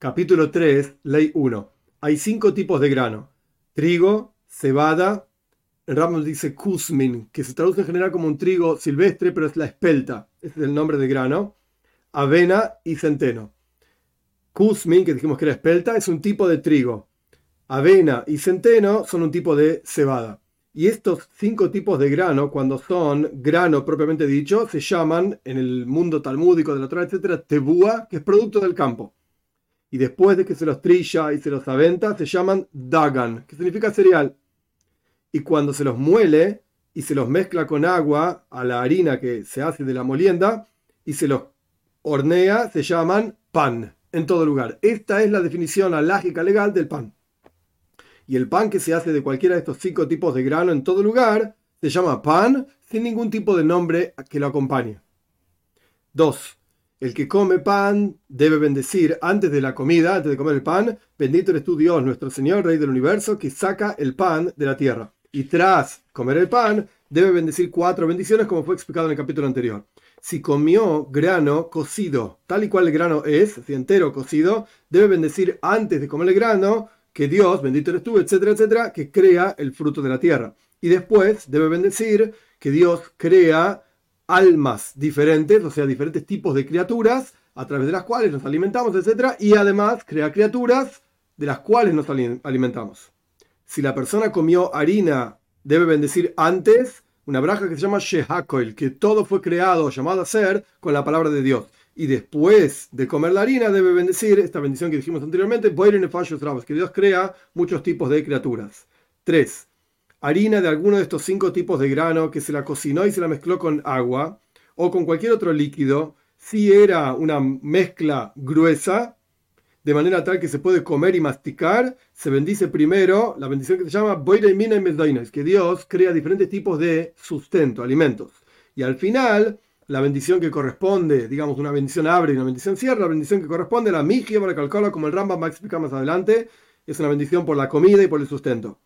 Capítulo 3, Ley 1. Hay cinco tipos de grano. Trigo, cebada, el dice kuzmin, que se traduce en general como un trigo silvestre, pero es la espelta, ese es el nombre de grano, avena y centeno. Kuzmin, que dijimos que era espelta, es un tipo de trigo. Avena y centeno son un tipo de cebada. Y estos cinco tipos de grano, cuando son grano propiamente dicho, se llaman en el mundo talmúdico de la Torah, etcétera, tebúa, que es producto del campo y después de que se los trilla y se los aventa, se llaman dagan, que significa cereal. Y cuando se los muele y se los mezcla con agua a la harina que se hace de la molienda y se los hornea, se llaman pan en todo lugar. Esta es la definición alágica legal del pan. Y el pan que se hace de cualquiera de estos cinco tipos de grano en todo lugar se llama pan sin ningún tipo de nombre que lo acompañe. 2. El que come pan debe bendecir antes de la comida, antes de comer el pan, bendito eres tú Dios, nuestro Señor, Rey del universo, que saca el pan de la tierra. Y tras comer el pan, debe bendecir cuatro bendiciones, como fue explicado en el capítulo anterior. Si comió grano cocido, tal y cual el grano es, si entero cocido, debe bendecir antes de comer el grano, que Dios, bendito eres tú, etcétera, etcétera, que crea el fruto de la tierra. Y después debe bendecir que Dios crea almas diferentes, o sea, diferentes tipos de criaturas a través de las cuales nos alimentamos, etc. Y además crea criaturas de las cuales nos alimentamos. Si la persona comió harina, debe bendecir antes una braja que se llama Shehakoil, que todo fue creado, llamado a ser, con la palabra de Dios. Y después de comer la harina, debe bendecir esta bendición que dijimos anteriormente, que Dios crea muchos tipos de criaturas. 3 harina de alguno de estos cinco tipos de grano que se la cocinó y se la mezcló con agua o con cualquier otro líquido, si era una mezcla gruesa, de manera tal que se puede comer y masticar, se bendice primero la bendición que se llama Boira y que Dios crea diferentes tipos de sustento, alimentos. Y al final, la bendición que corresponde, digamos, una bendición abre y una bendición cierra, la bendición que corresponde a la migia para calcularlo como el Rambam va a más adelante, es una bendición por la comida y por el sustento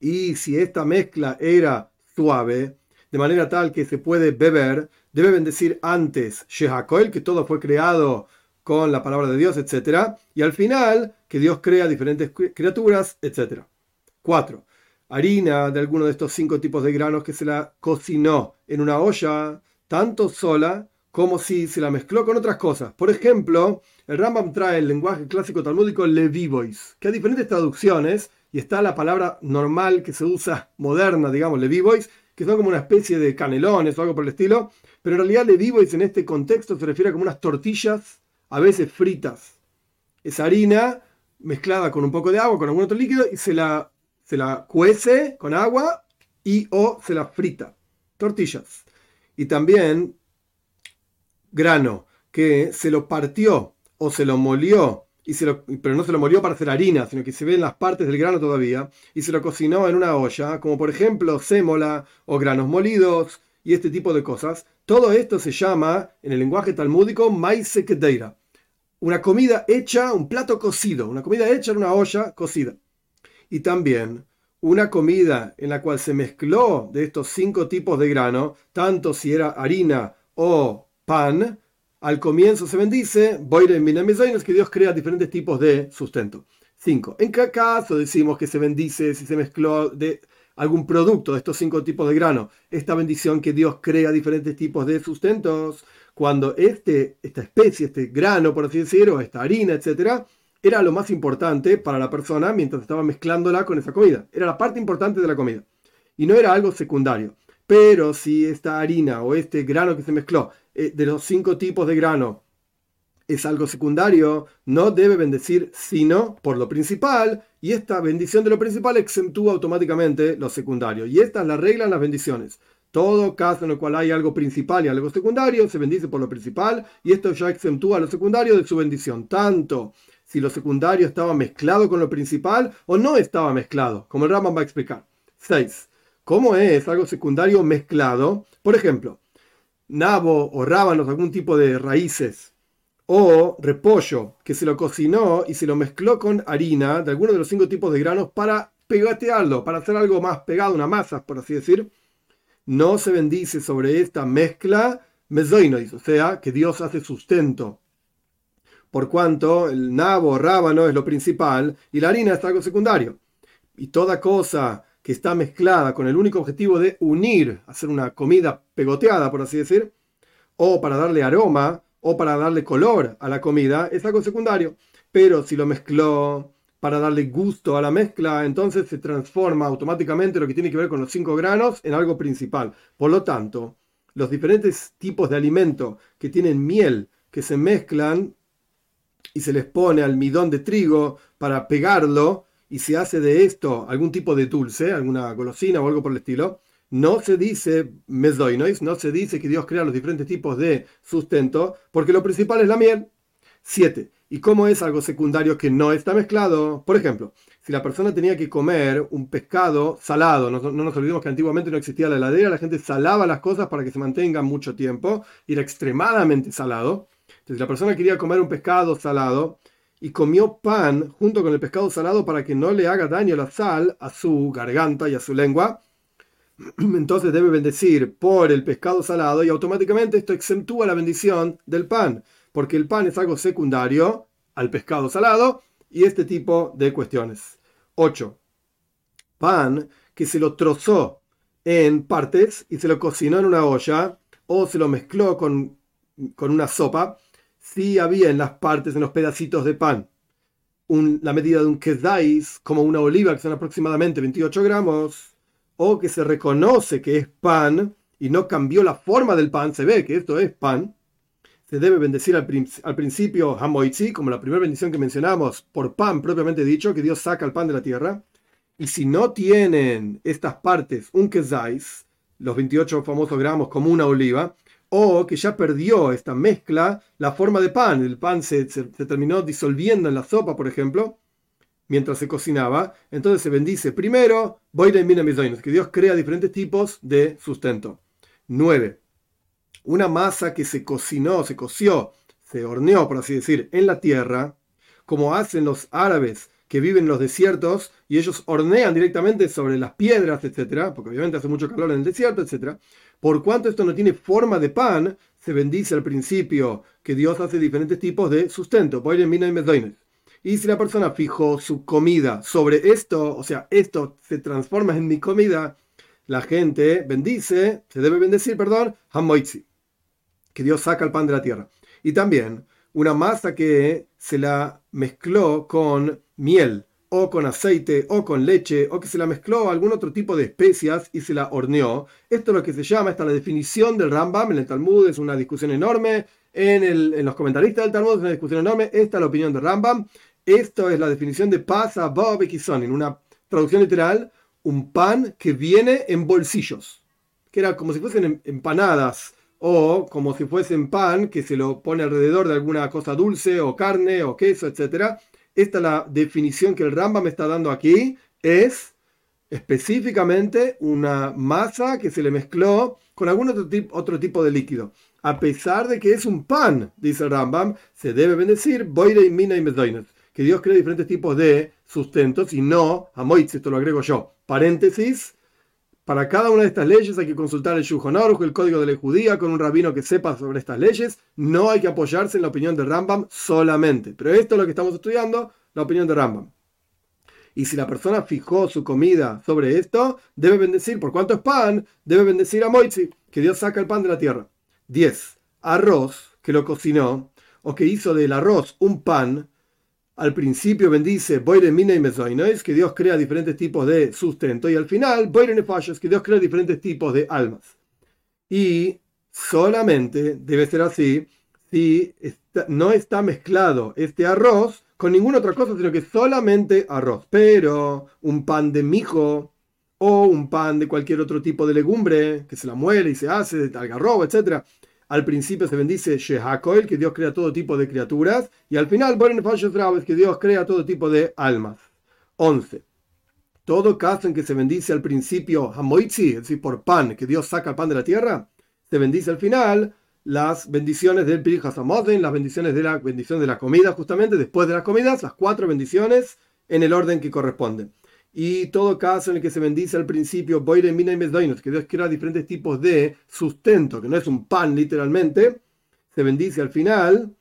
y si esta mezcla era suave, de manera tal que se puede beber, debe bendecir antes Shehakoel, que todo fue creado con la palabra de Dios, etc. Y al final, que Dios crea diferentes criaturas, etc. 4. Harina de alguno de estos cinco tipos de granos que se la cocinó en una olla, tanto sola como si se la mezcló con otras cosas. Por ejemplo, el Rambam trae el lenguaje clásico talmúdico Levivois, que hay diferentes traducciones y está la palabra normal que se usa moderna, digamos, Levivois, que son como una especie de canelones o algo por el estilo, pero en realidad Levivois en este contexto se refiere a como unas tortillas, a veces fritas. Es harina mezclada con un poco de agua, con algún otro líquido, y se la, se la cuece con agua y o se la frita. Tortillas. Y también grano, que se lo partió o se lo molió pero no se lo molió para hacer harina, sino que se ven las partes del grano todavía, y se lo cocinó en una olla, como por ejemplo sémola o granos molidos y este tipo de cosas. Todo esto se llama, en el lenguaje talmúdico, maise kedeira. Una comida hecha, un plato cocido, una comida hecha en una olla cocida. Y también una comida en la cual se mezcló de estos cinco tipos de grano, tanto si era harina o pan, al comienzo se bendice, que Dios crea diferentes tipos de sustento. 5. ¿En qué caso decimos que se bendice si se mezcló de algún producto de estos cinco tipos de grano? Esta bendición que Dios crea diferentes tipos de sustentos, cuando este, esta especie, este grano, por así decirlo, esta harina, etcétera, era lo más importante para la persona mientras estaba mezclándola con esa comida. Era la parte importante de la comida. Y no era algo secundario. Pero si esta harina o este grano que se mezcló eh, de los cinco tipos de grano es algo secundario, no debe bendecir sino por lo principal, y esta bendición de lo principal exentúa automáticamente lo secundario. Y esta es la regla en las bendiciones. Todo caso en el cual hay algo principal y algo secundario se bendice por lo principal, y esto ya exentúa lo secundario de su bendición, tanto si lo secundario estaba mezclado con lo principal o no estaba mezclado, como el Rambam va a explicar. 6. ¿Cómo es algo secundario mezclado? Por ejemplo, nabo o rábanos, algún tipo de raíces, o repollo, que se lo cocinó y se lo mezcló con harina de alguno de los cinco tipos de granos para pegatearlo, para hacer algo más pegado, una masa, por así decir, no se bendice sobre esta mezcla mesoinois, o sea, que Dios hace sustento. por cuanto el nabo, rábano es lo principal y la harina es algo secundario. Y toda cosa que está mezclada con el único objetivo de unir, hacer una comida pegoteada, por así decir, o para darle aroma, o para darle color a la comida, es algo secundario. Pero si lo mezcló para darle gusto a la mezcla, entonces se transforma automáticamente lo que tiene que ver con los cinco granos en algo principal. Por lo tanto, los diferentes tipos de alimento que tienen miel, que se mezclan y se les pone almidón de trigo para pegarlo, y se hace de esto algún tipo de dulce, alguna golosina o algo por el estilo, no se dice mesdoinois, no se dice que Dios crea los diferentes tipos de sustento, porque lo principal es la miel. 7. ¿Y cómo es algo secundario que no está mezclado? Por ejemplo, si la persona tenía que comer un pescado salado, no, no, nos olvidemos que antiguamente no existía la heladera, la gente salaba las cosas para que se mantengan mucho tiempo, y era extremadamente salado. Entonces la persona quería comer un pescado salado y comió pan junto con el pescado salado para que no le haga daño la sal a su garganta y a su lengua entonces debe bendecir por el pescado salado y automáticamente esto exentúa la bendición del pan, porque el pan es algo secundario al pescado salado y este tipo de cuestiones. 8. Pan que se lo trozó en partes y se lo cocinó en una olla o se lo mezcló con, con una sopa, si había en las partes, en los pedacitos de pan, la medida de un kedais, como una oliva, que son aproximadamente 28 gramos, o que se reconoce que es pan y no cambió la forma del pan, se ve que esto es pan, se debe bendecir al, principio Hamoitzi, como la primera bendición que mencionamos, por pan propiamente dicho, que Dios saca el pan de la tierra. Y si no tienen estas partes un kezais, los 28 famosos gramos como una oliva, o que ya perdió esta mezcla la forma de pan, el pan se, se terminó disolviendo en la sopa, por ejemplo, mientras se cocinaba, entonces se bendice primero, que Dios crea diferentes tipos de sustento. 9. Una masa que se cocinó, se coció, se horneó, por así decir, en la tierra, como hacen los árabes que viven en los desiertos y ellos hornean directamente sobre las piedras, etcétera, porque obviamente hace mucho calor en el desierto, etcétera. Por cuanto esto no tiene forma de pan, se bendice al principio que Dios hace diferentes tipos de sustento. Y si la persona fijó su comida sobre esto, o sea, esto se transforma en mi comida, la gente bendice, se debe bendecir, perdón, Hamoitzi, que Dios saca el pan de la tierra. Y también una masa que se la mezcló con miel o con aceite o con leche o que se la mezcló a algún otro tipo de especias y se la horneó. Esto es lo que se llama, esta es la definición del Rambam en el Talmud, es una discusión enorme. En, el, en los comentaristas del Talmud es una discusión enorme. Esta es la opinión del Rambam. Esto es la definición de pasa en una traducción literal, un pan que viene en bolsillos, que era como si fuesen em, empanadas o como si fuesen pan que se lo pone alrededor de alguna cosa dulce o carne o queso, etc. Esta es la definición que el Ramba me está dando aquí, es específicamente una masa que se le mezcló con algún otro, otro tipo de líquido. A pesar de que es un pan, dice el Rambam, se debe bendecir boire y mina y que Dios crea diferentes tipos de sustentos y no, Amoitz, esto lo agrego yo, paréntesis, para cada una de estas leyes hay que consultar el Shulchan el código de la judía, con un rabino que sepa sobre estas leyes. No hay que apoyarse en la opinión de Rambam solamente. Pero esto es lo que estamos estudiando, la opinión de Rambam. Y si la persona fijó su comida sobre esto, debe bendecir, por cuanto es pan, debe bendecir a Moitzi, que Dios saca el pan de la tierra. 10. Arroz, que lo cocinó, o que hizo del arroz un pan, al principio bendice Boire Mina y Mesoinois, que Dios crea diferentes tipos de sustento, y al final Boire Nefashos, que Dios crea diferentes tipos de almas. Y solamente debe ser así si no está mezclado este arroz con ninguna otra cosa, sino que solamente arroz. Pero un pan de mijo o un pan de cualquier otro tipo de legumbre que se la muele y se hace, de algarrobo, etc al principio se bendice Shehakoil, que Dios crea todo tipo de criaturas, y al final Boren que Dios crea todo tipo de almas. 11. Todo caso en que se bendice al principio Hamoitzi, es decir, por pan, que Dios saca el pan de la tierra, se bendice al final las bendiciones del Pirjasamoden, las bendiciones de la bendición de la comida, justamente después de las comidas, las cuatro bendiciones en el orden que corresponde y todo caso en el que se bendice al principio Boire Mina y que Dios crea diferentes tipos de sustento, que no es un pan literalmente, se bendice al final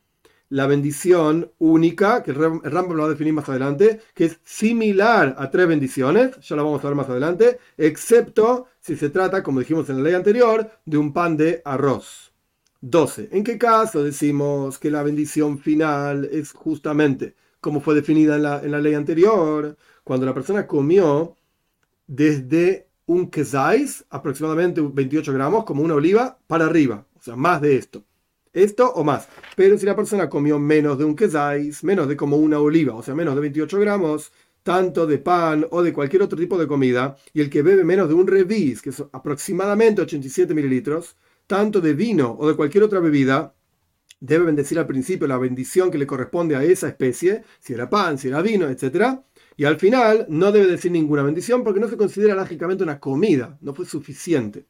la bendición única, que el lo va a definir más adelante, que es similar a tres bendiciones, ya lo vamos a ver más adelante, excepto si se trata, como dijimos en la ley anterior, de un pan de arroz. 12. ¿En qué caso decimos que la bendición final es justamente como fue definida en la, en la ley anterior? Cuando la persona comió desde un quesais, aproximadamente 28 gramos, como una oliva, para arriba, o sea, más de esto. Esto o más. Pero si la persona comió menos de un quesais, menos de como una oliva, o sea, menos de 28 gramos, tanto de pan o de cualquier otro tipo de comida, y el que bebe menos de un revis, que es aproximadamente 87 mililitros, tanto de vino o de cualquier otra bebida, debe bendecir al principio la bendición que le corresponde a esa especie, si era pan, si era vino, etc. Y al final no debe decir ninguna bendición porque no se considera lógicamente una comida, no fue suficiente.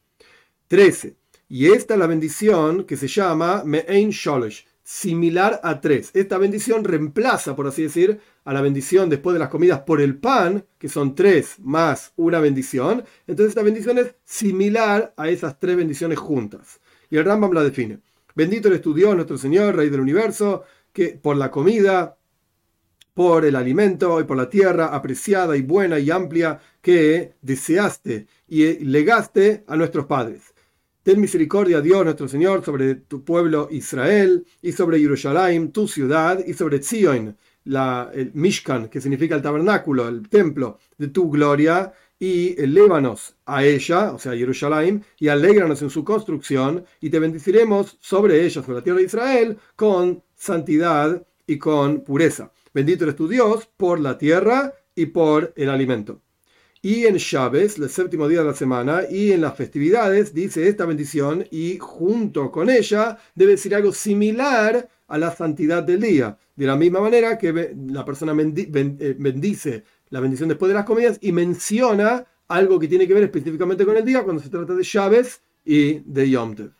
13. Y esta es la bendición que se llama Me'ein Sholesh, similar a tres. Esta bendición reemplaza, por así decir, a la bendición después de las comidas por el pan, que son tres más una bendición. Entonces esta bendición es similar a esas tres bendiciones juntas. Y el Rambam la define. Bendito eres tu Dios, nuestro Señor, Rey del universo, que por la comida, por el alimento y por la tierra apreciada y buena y amplia que deseaste y legaste a nuestros padres Ten misericordia, Dios nuestro Señor, sobre tu pueblo Israel y sobre Jerusalén, tu ciudad, y sobre Zion, la, el Mishkan, que significa el tabernáculo, el templo de tu gloria, y elévanos a ella, o sea, Jerusalén, y alégranos en su construcción, y te bendeciremos sobre ella, sobre la tierra de Israel, con santidad y con pureza. Bendito eres tu Dios por la tierra y por el alimento. Y en Chávez, el séptimo día de la semana, y en las festividades, dice esta bendición, y junto con ella debe decir algo similar a la santidad del día. De la misma manera que la persona eh, bendice la bendición después de las comidas y menciona algo que tiene que ver específicamente con el día cuando se trata de Chávez y de Yom Tov.